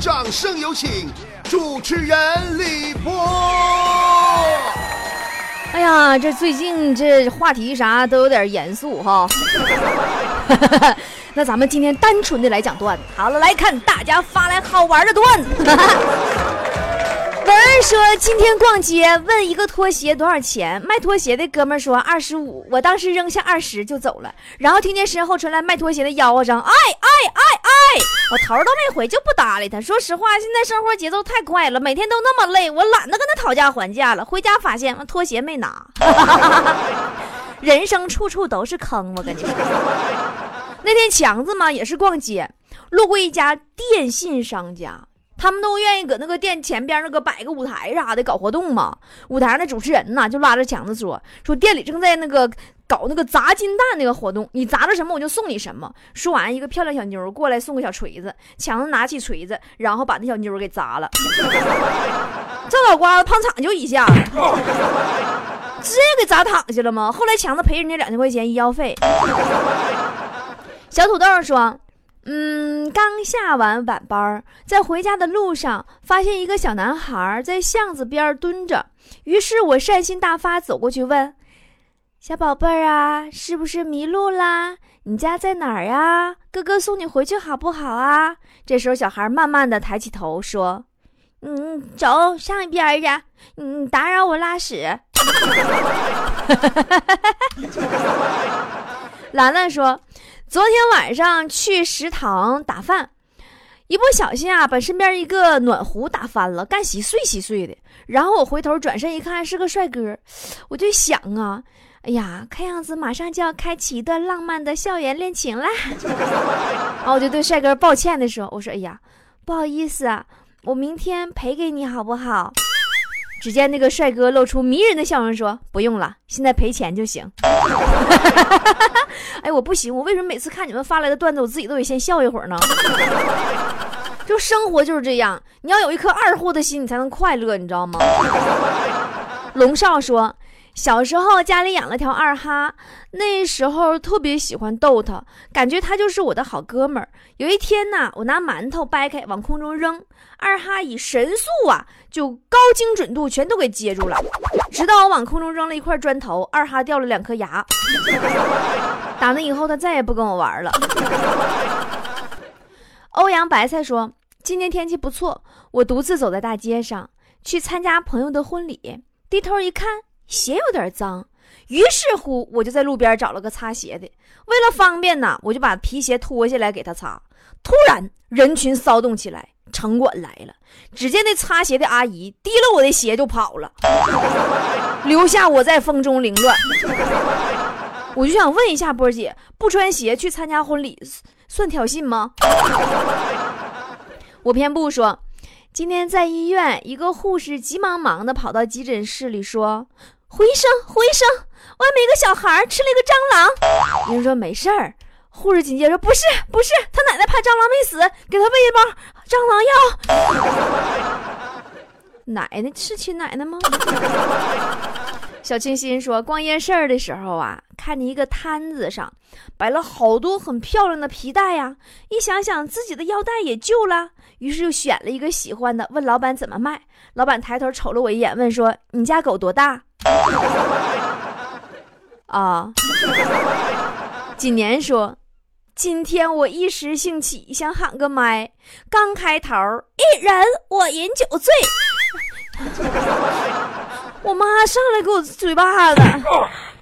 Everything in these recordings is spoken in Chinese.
掌声有请主持人李波。哎呀，这最近这话题啥都有点严肃哈。那咱们今天单纯的来讲段子。好了，来看大家发来好玩的段子。文儿说今天逛街，问一个拖鞋多少钱，卖拖鞋的哥们说二十五，我当时扔下二十就走了，然后听见身后传来卖拖鞋的吆喝声，哎哎哎哎，我头都没回就不搭理他。说实话，现在生活节奏太快了，每天都那么累，我懒得跟他讨价还价了。回家发现拖鞋没拿，人生处处都是坑，我跟你说。那天强子嘛也是逛街，路过一家电信商家，他们都愿意搁那个店前边那个摆个舞台啥的搞活动嘛。舞台上的主持人呢就拉着强子说：“说店里正在那个搞那个砸金蛋那个活动，你砸着什么我就送你什么。”说完，一个漂亮小妞过来送个小锤子，强子拿起锤子，然后把那小妞给砸了，这脑瓜子胖场就一下，直接给砸躺下了吗？后来强子赔人家两千块钱医药费。小土豆说：“嗯，刚下完晚班儿，在回家的路上，发现一个小男孩在巷子边蹲着。于是我善心大发，走过去问：‘小宝贝儿啊，是不是迷路啦？你家在哪儿呀？哥哥送你回去好不好啊？’这时候，小孩慢慢的抬起头说：‘嗯，走上一边去，你打扰我拉屎。’兰兰说。”昨天晚上去食堂打饭，一不小心啊，把身边一个暖壶打翻了，干稀碎稀碎的。然后我回头转身一看，是个帅哥，我就想啊，哎呀，看样子马上就要开启一段浪漫的校园恋情了。然后我就对帅哥抱歉的说：“我说，哎呀，不好意思啊，我明天赔给你好不好？”只见那个帅哥露出迷人的笑容，说：“不用了，现在赔钱就行。”哎，我不行，我为什么每次看你们发来的段子，我自己都得先笑一会儿呢？就生活就是这样，你要有一颗二货的心，你才能快乐，你知道吗？龙少说。小时候家里养了条二哈，那时候特别喜欢逗它，感觉它就是我的好哥们儿。有一天呢，我拿馒头掰开往空中扔，二哈以神速啊，就高精准度全都给接住了。直到我往空中扔了一块砖头，二哈掉了两颗牙。打那以后，他再也不跟我玩了。欧阳白菜说：“今天天气不错，我独自走在大街上，去参加朋友的婚礼，低头一看。”鞋有点脏，于是乎我就在路边找了个擦鞋的。为了方便呢，我就把皮鞋脱下来给他擦。突然人群骚动起来，城管来了。只见那擦鞋的阿姨提了我的鞋就跑了，留下我在风中凌乱。我就想问一下波姐，不穿鞋去参加婚礼算挑衅吗？我偏不说。今天在医院，一个护士急忙忙的跑到急诊室里说。胡医生，胡医生，外面一个小孩吃了一个蟑螂。医生说没事儿。护士紧接着说不是，不是，他奶奶怕蟑螂没死，给他喂一包蟑螂药。奶奶是亲奶奶吗？小清新说，逛夜市的时候啊，看见一个摊子上摆了好多很漂亮的皮带呀，一想想自己的腰带也旧了，于是就选了一个喜欢的，问老板怎么卖。老板抬头瞅了我一眼，问说：“你家狗多大？” 啊！今年说，今天我一时兴起想喊个麦，刚开头一人我饮酒醉，我妈上来给我嘴巴子，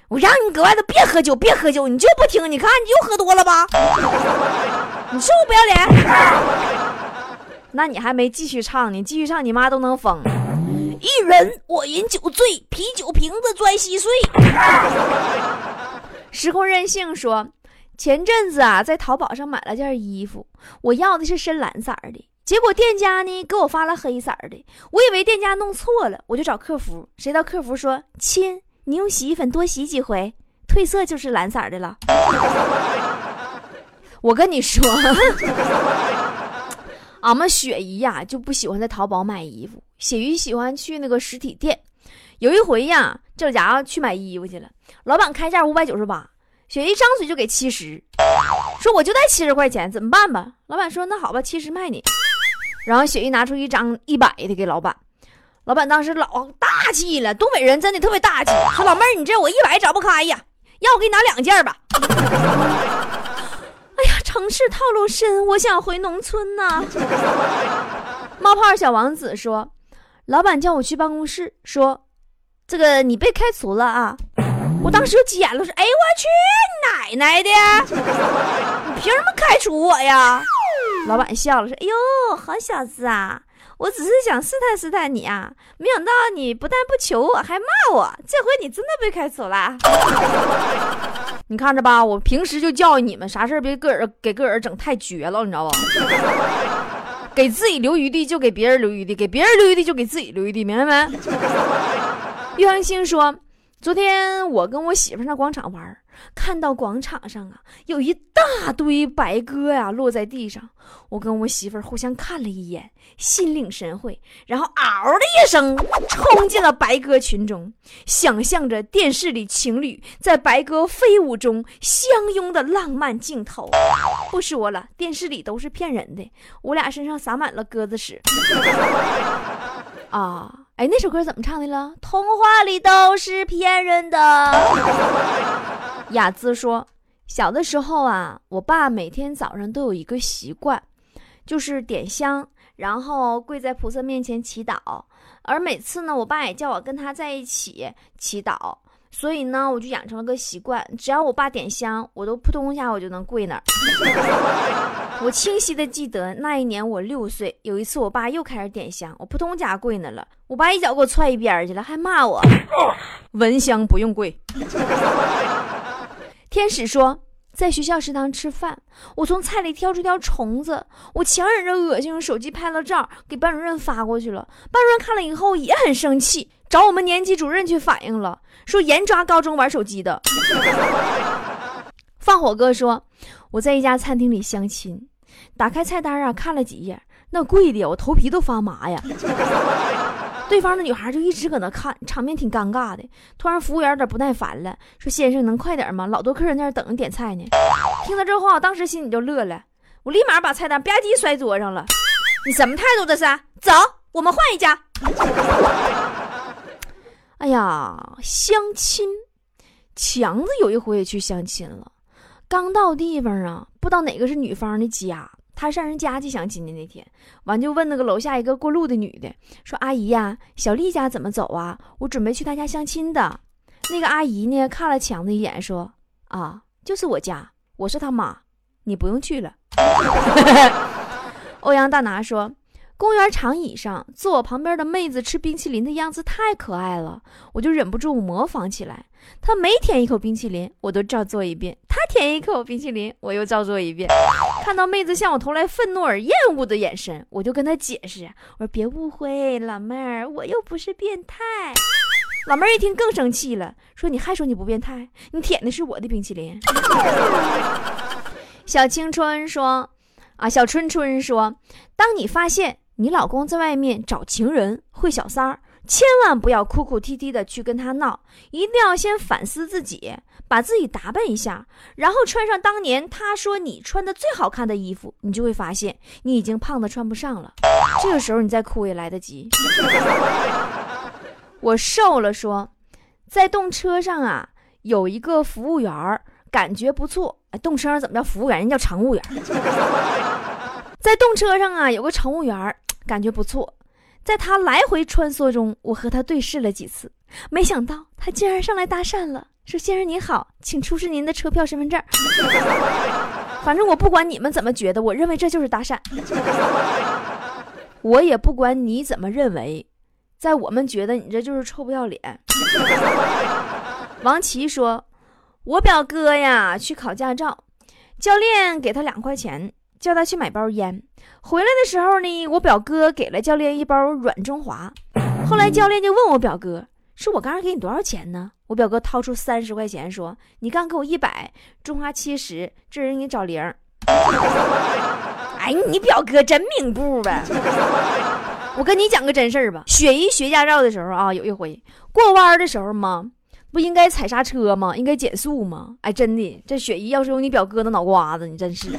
我让你搁外头别喝酒，别喝酒，你就不听，你看你又喝多了吧？你是不是不要脸？那你还没继续唱呢，继续唱你妈都能疯。一人我饮酒醉，啤酒瓶子摔稀碎。时空任性说，前阵子啊，在淘宝上买了件衣服，我要的是深蓝色的，结果店家呢给我发了黑色的，我以为店家弄错了，我就找客服，谁道客服说，亲，你用洗衣粉多洗几回，褪色就是蓝色的了。我跟你说。俺们雪姨呀就不喜欢在淘宝买衣服，雪姨喜欢去那个实体店。有一回呀，这家伙去买衣服去了，老板开价五百九十八，雪姨张嘴就给七十，说我就带七十块钱，怎么办吧？老板说那好吧，七十卖你。然后雪姨拿出一张一百的给老板，老板当时老大气了，东北人真的特别大气，说老妹儿，你这我一百找不开呀，要我给你拿两件吧。哎呀，城市套路深，我想回农村呐。冒泡小王子说，老板叫我去办公室，说这个你被开除了啊。我当时就急眼了，说，哎我去奶奶的，你凭什么开除我呀？老板笑了，说，哎呦，好小子啊，我只是想试探试探你啊，没想到你不但不求我，还骂我，这回你真的被开除了。你看着吧，我平时就教育你们，啥事别个人给个人整太绝了，你知道不？给自己留余地就给别人留余地，给别人留余地就给自己留余地，明白没？岳恒星说，昨天我跟我媳妇上广场玩，看到广场上啊有一大堆白鸽呀落在地上，我跟我媳妇互相看了一眼，心领神会，然后嗷的一声冲进了白鸽群中，想象着电视里情侣在白鸽飞舞中相拥的浪漫镜头。不说了，电视里都是骗人的，我俩身上洒满了鸽子屎。啊，哎，那首歌怎么唱的了？童话里都是骗人的。雅姿说，小的时候啊，我爸每天早上都有一个习惯，就是点香，然后跪在菩萨面前祈祷。而每次呢，我爸也叫我跟他在一起祈祷，所以呢，我就养成了个习惯，只要我爸点香，我都扑通一下我就能跪那儿。我清晰的记得那一年我六岁，有一次我爸又开始点香，我扑通一下跪那了，我爸一脚给我踹一边去了，还骂我 闻香不用跪。天使说，在学校食堂吃饭，我从菜里挑出条虫子，我强忍着恶心用手机拍了照，给班主任发过去了。班主任看了以后也很生气，找我们年级主任去反映了，说严抓高中玩手机的。放火哥说，我在一家餐厅里相亲，打开菜单啊看了几页，那贵的我头皮都发麻呀。对方的女孩就一直搁那看，场面挺尴尬的。突然服务员有点不耐烦了，说：“先生，能快点吗？老多客人在那等着点菜呢。”听到这话，我当时心里就乐了，我立马把菜单吧唧摔桌上了。你什么态度这是？走，我们换一家。哎呀，相亲，强子有一回也去相亲了，刚到地方啊，不知道哪个是女方的家。他上人家去相亲的那天，完就问那个楼下一个过路的女的，说：“阿姨呀，小丽家怎么走啊？我准备去她家相亲的。”那个阿姨呢，看了强子一眼，说：“啊，就是我家，我是他妈，你不用去了。”欧阳大拿说：“公园长椅上坐我旁边的妹子吃冰淇淋的样子太可爱了，我就忍不住模仿起来。她每舔一口冰淇淋，我都照做一遍；她舔一口冰淇淋，我又照做一遍。”看到妹子向我投来愤怒而厌恶的眼神，我就跟她解释：“我说别误会，老妹儿，我又不是变态。”老妹儿一听更生气了，说：“你还说你不变态？你舔的是我的冰淇淋。”小青春说：“啊，小春春说，当你发现你老公在外面找情人、会小三儿，千万不要哭哭啼啼的去跟他闹，一定要先反思自己。”把自己打扮一下，然后穿上当年他说你穿的最好看的衣服，你就会发现你已经胖的穿不上了。这个时候你再哭也来得及。我瘦了，说在动车上啊，有一个服务员感觉不错。哎，动车上怎么叫服务员？人叫乘务员。在动车上啊，有个乘务员感觉不错，在他来回穿梭中，我和他对视了几次，没想到他竟然上来搭讪了。说先生您好，请出示您的车票、身份证。反正我不管你们怎么觉得，我认为这就是搭讪。我也不管你怎么认为，在我们觉得你这就是臭不要脸。王琦说：“我表哥呀去考驾照，教练给他两块钱，叫他去买包烟。回来的时候呢，我表哥给了教练一包软中华。后来教练就问我表哥。”是我刚刚给你多少钱呢？我表哥掏出三十块钱说：“你刚给我一百，中华七十，这人给你找零。”哎，你表哥真明布呗！我跟你讲个真事儿吧。雪姨学驾照的时候啊，有一回过弯的时候嘛，不应该踩刹车吗？应该减速吗？哎，真的，这雪姨要是有你表哥的脑瓜子，你真是。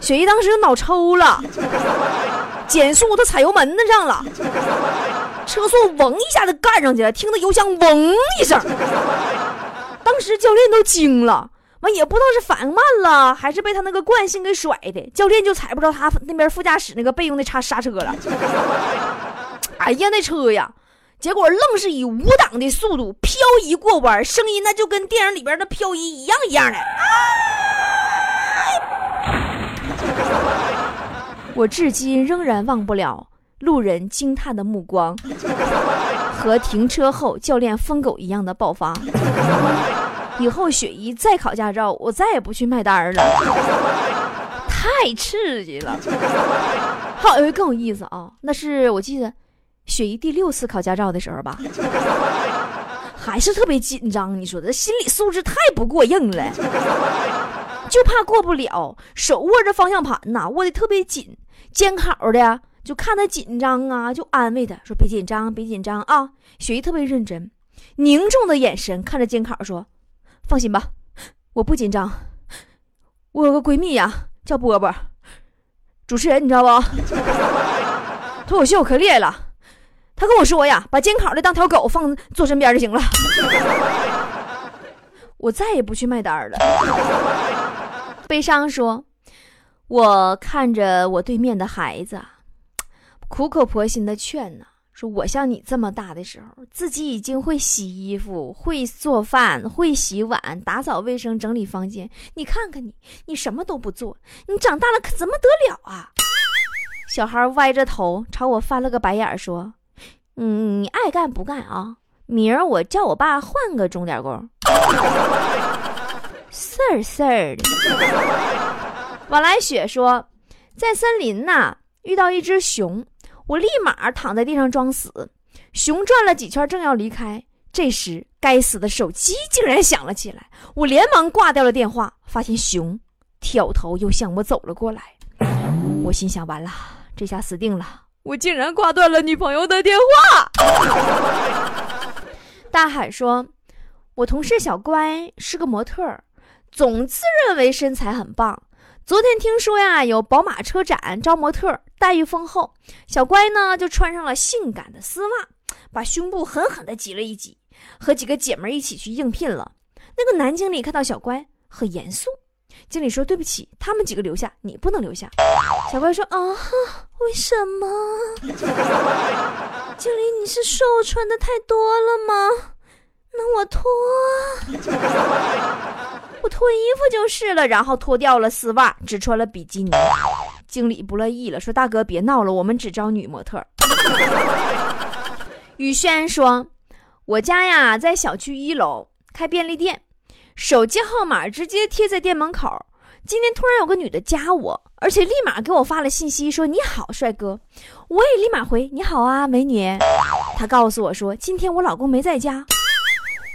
雪姨当时就脑抽了。减速他踩油门子上了，车速嗡一下子干上去了，听到油箱嗡一声，当时教练都惊了，完也不知道是反应慢了，还是被他那个惯性给甩的，教练就踩不着他那边副驾驶那个备用的刹刹车了。哎呀，那车呀！结果愣是以五档的速度漂移过弯，声音那就跟电影里边的漂移一样一样的。我至今仍然忘不了路人惊叹的目光 和停车后教练疯狗一样的爆发。以后雪姨再考驾照，我再也不去卖单了，太刺激了。好，有一个更有意思啊，那是我记得。雪姨第六次考驾照的时候吧，还是特别紧张。你说这心理素质太不过硬了，就怕过不了，手握着方向盘呐，握的特别紧。监考的就看他紧张啊，就安慰他说：“别紧张，别紧张啊。”雪姨特别认真，凝重的眼神看着监考说：“放心吧，我不紧张。我有个闺蜜呀，叫波波，主持人你知道不？脱口秀可厉害了。”他跟我说呀，把监考的当条狗放坐身边就行了。我再也不去卖单了。悲伤说：“我看着我对面的孩子，苦口婆心的劝呢，说我像你这么大的时候，自己已经会洗衣服、会做饭、会洗碗、打扫卫生、整理房间。你看看你，你什么都不做，你长大了可怎么得了啊？”小孩歪着头朝我翻了个白眼说。嗯，你爱干不干啊？明儿我叫我爸换个钟点工。事儿事儿的。往来雪说，在森林呐遇到一只熊，我立马躺在地上装死。熊转了几圈，正要离开，这时该死的手机竟然响了起来，我连忙挂掉了电话，发现熊挑头又向我走了过来。我心想，完了，这下死定了。我竟然挂断了女朋友的电话。大海说：“我同事小乖是个模特，总自认为身材很棒。昨天听说呀，有宝马车展招模特，待遇丰厚。小乖呢，就穿上了性感的丝袜，把胸部狠狠地挤了一挤，和几个姐妹一起去应聘了。那个男经理看到小乖，很严肃。”经理说：“对不起，他们几个留下，你不能留下。”小乖说：“啊，为什么？经理，你是说我穿的太多了吗？那我脱，脱衣服就是了。然后脱掉了丝袜，只穿了比基尼。经理不乐意了，说：‘大哥，别闹了，我们只招女模特。’宇轩说：‘我家呀，在小区一楼开便利店。’”手机号码直接贴在店门口。今天突然有个女的加我，而且立马给我发了信息说：“你好，帅哥。”我也立马回：“你好啊，美女。”她告诉我说：“今天我老公没在家。”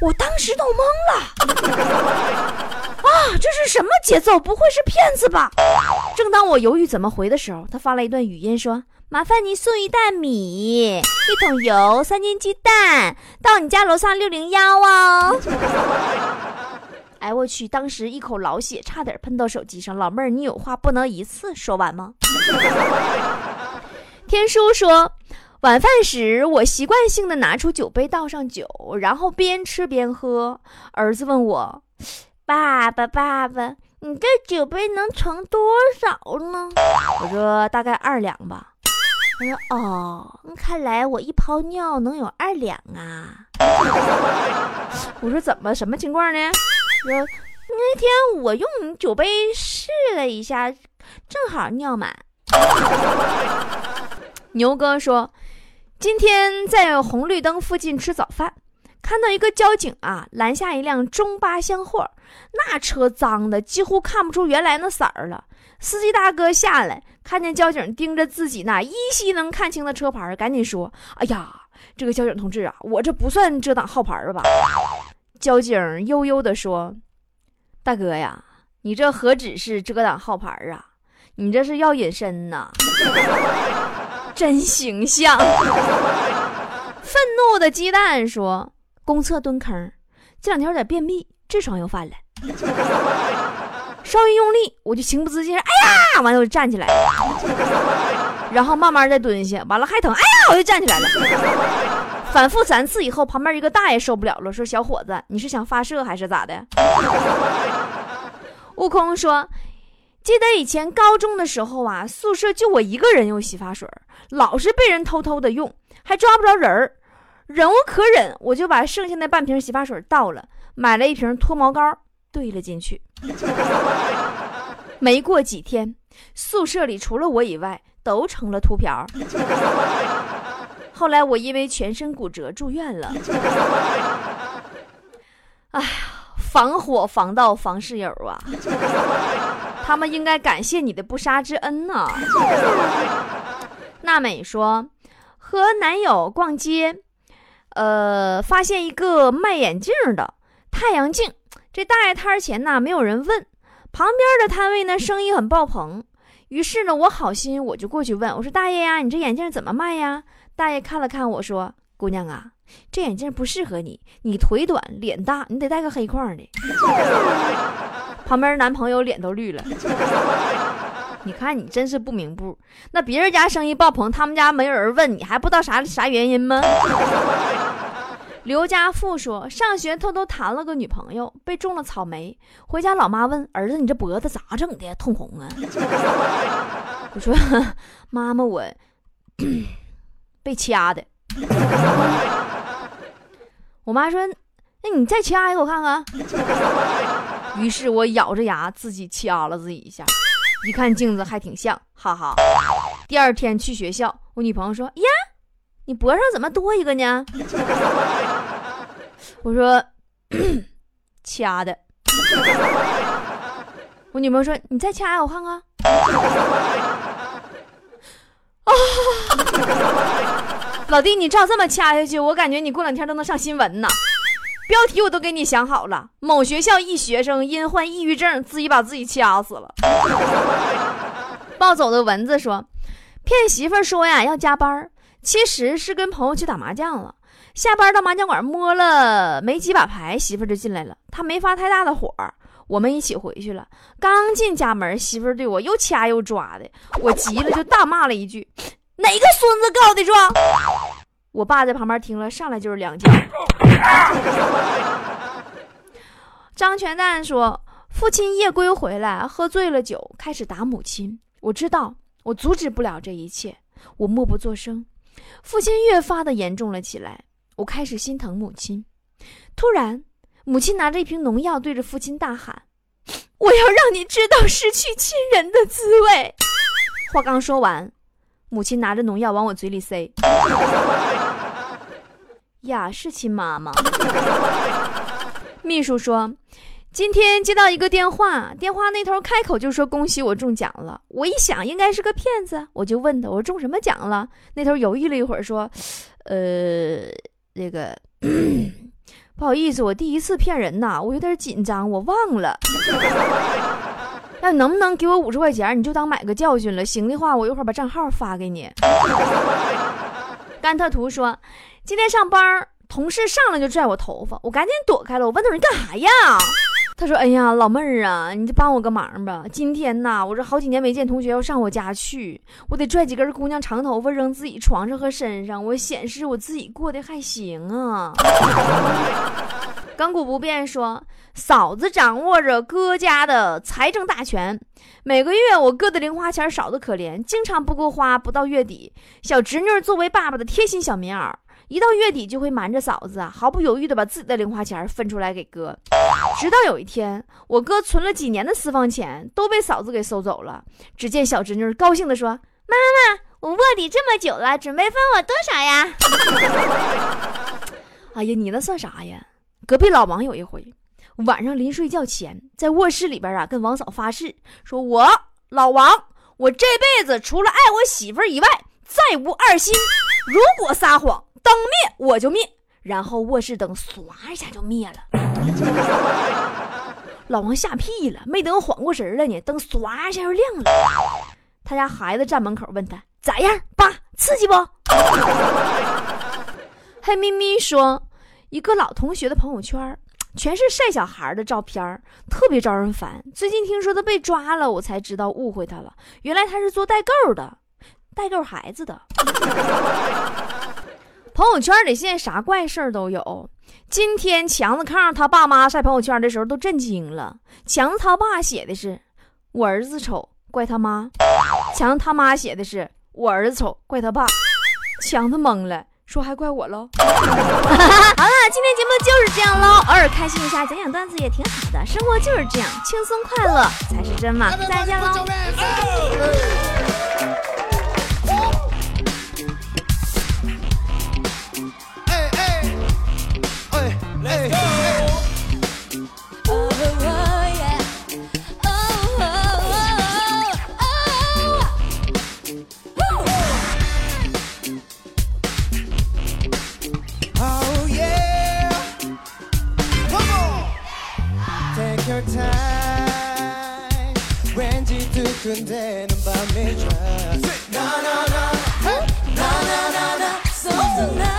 我当时都懵了。啊，这是什么节奏？不会是骗子吧？正当我犹豫怎么回的时候，他发来一段语音说：“麻烦您送一袋米、一桶油、三斤鸡蛋到你家楼上六零幺哦。”哎，我去！当时一口老血差点喷到手机上。老妹儿，你有话不能一次说完吗？天叔说，晚饭时我习惯性的拿出酒杯倒上酒，然后边吃边喝。儿子问我：“爸爸，爸爸，你这酒杯能盛多少呢？”我说：“大概二两吧。”他说：“哦，看来我一泡尿能有二两啊。”我说：“怎么？什么情况呢？”说那天我用酒杯试了一下，正好尿满。牛哥说，今天在红绿灯附近吃早饭，看到一个交警啊拦下一辆中巴厢货，那车脏的几乎看不出原来那色儿了。司机大哥下来看见交警盯着自己那依稀能看清的车牌，赶紧说：“哎呀，这个交警同志啊，我这不算遮挡号牌吧？”交警悠悠地说：“大哥呀，你这何止是遮挡号牌啊，你这是要隐身呐！真形象。”愤怒的鸡蛋说：“公厕蹲坑，这两天有点便秘，痔疮又犯了。稍一用力，我就情不自禁，哎呀！完了我就站起来。然后慢慢再蹲下，完了还疼，哎呀，我又站起来了。反复三次以后，旁边一个大爷受不了了，说：“小伙子，你是想发射还是咋的？” 悟空说：“记得以前高中的时候啊，宿舍就我一个人用洗发水，老是被人偷偷的用，还抓不着人儿。忍无可忍，我就把剩下那半瓶洗发水倒了，买了一瓶脱毛膏兑了进去。没过几天，宿舍里除了我以外都成了秃瓢。后来我因为全身骨折住院了。哎呀！”防火防盗防室友啊，他们应该感谢你的不杀之恩呢。娜美说，和男友逛街，呃，发现一个卖眼镜的太阳镜，这大爷摊前呢没有人问，旁边的摊位呢生意很爆棚。于是呢，我好心我就过去问，我说大爷呀，你这眼镜怎么卖呀？大爷看了看我说，姑娘啊。这眼镜不适合你，你腿短脸大，你得戴个黑框的。旁边男朋友脸都绿了。你看你真是不明不，那别人家生意爆棚，他们家没人问你，还不知道啥啥原因吗？刘家富说，上学偷偷谈了个女朋友，被种了草莓，回家老妈问儿子，你这脖子咋整的，通红啊？我说 妈妈，我 被掐的。我妈说：“那你再掐一个，我看看。”于是，我咬着牙自己掐了自己一下，一看镜子还挺像，哈哈。第二天去学校，我女朋友说：“呀，你脖上怎么多一个呢？” 我说：“掐的。” 我女朋友说：“你再掐我看看。” 啊！老弟，你照这么掐下去，我感觉你过两天都能上新闻呢。标题我都给你想好了：某学校一学生因患抑郁症，自己把自己掐死了。暴走的蚊子说，骗媳妇说呀要加班，其实是跟朋友去打麻将了。下班到麻将馆摸了没几把牌，媳妇就进来了。他没发太大的火，我们一起回去了。刚进家门，媳妇对我又掐又抓的，我急了就大骂了一句。哪个孙子告的状？我爸在旁边听了，上来就是两脚。张全蛋说：“父亲夜归回来，喝醉了酒，开始打母亲。我知道我阻止不了这一切，我默不作声。父亲越发的严重了起来，我开始心疼母亲。突然，母亲拿着一瓶农药，对着父亲大喊：‘我要让你知道失去亲人的滋味。’话刚说完。”母亲拿着农药往我嘴里塞，呀，是亲妈妈。秘书说，今天接到一个电话，电话那头开口就说恭喜我中奖了。我一想应该是个骗子，我就问他，我说中什么奖了？那头犹豫了一会儿说，呃，那个 不好意思，我第一次骗人呐，我有点紧张，我忘了。那能不能给我五十块钱？你就当买个教训了。行的话，我一会儿把账号发给你。甘特图说，今天上班，同事上来就拽我头发，我赶紧躲开了。我问他说你干啥呀？他说：“哎呀，老妹儿啊，你就帮我个忙吧。今天呐，我这好几年没见同学，要上我家去，我得拽几根姑娘长头发扔自己床上和身上，我显示我自己过得还行啊。”亘古不变说，嫂子掌握着哥家的财政大权，每个月我哥的零花钱少得可怜，经常不够花，不到月底，小侄女作为爸爸的贴心小棉袄，一到月底就会瞒着嫂子，毫不犹豫的把自己的零花钱分出来给哥。直到有一天，我哥存了几年的私房钱都被嫂子给收走了，只见小侄女高兴的说：“妈妈，我卧底这么久了，准备分我多少呀？” 哎呀，你那算啥呀？隔壁老王有一回，晚上临睡觉前，在卧室里边啊，跟王嫂发誓，说我老王，我这辈子除了爱我媳妇以外，再无二心。如果撒谎，灯灭我就灭。然后卧室灯唰一下就灭了，老王吓屁了，没等缓过神来呢，灯唰一下又亮了。他家孩子站门口问他咋样，爸，刺激不？黑咪咪说。一个老同学的朋友圈，全是晒小孩的照片，特别招人烦。最近听说他被抓了，我才知道误会他了。原来他是做代购的，代购孩子的。朋友圈里现在啥怪事儿都有。今天强子看上他爸妈晒朋友圈的时候都震惊了。强子他爸写的是“我儿子丑，怪他妈”，强子他妈写的是“我儿子丑，怪他爸”。强子懵了，说还怪我喽。好了，今天节目就是这样喽，偶尔开心一下，讲讲段子也挺好的。生活就是这样，轻松快乐才是真嘛。再见喽。 근데는 밤이야 나나나 나나나나 So tonight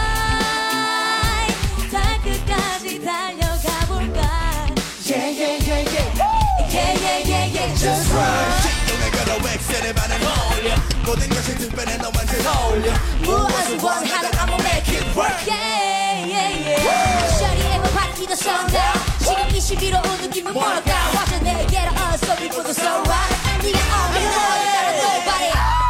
달 끝까지 달려가 볼까 Yeah yeah yeah yeah Yeah yeah yeah yeah Just right 눈을 걸어 웩셀의 반을 올려 모든 것이 등변에 너만 떠올려 무엇을 원하든 I'ma make it work Yeah yeah yeah Shawty and my party the sun down 지금 이 시비로 느낌은 멀었다. 와줘 내게로 어서 before the sunrise. 네가 없는 너를 따라 nobody.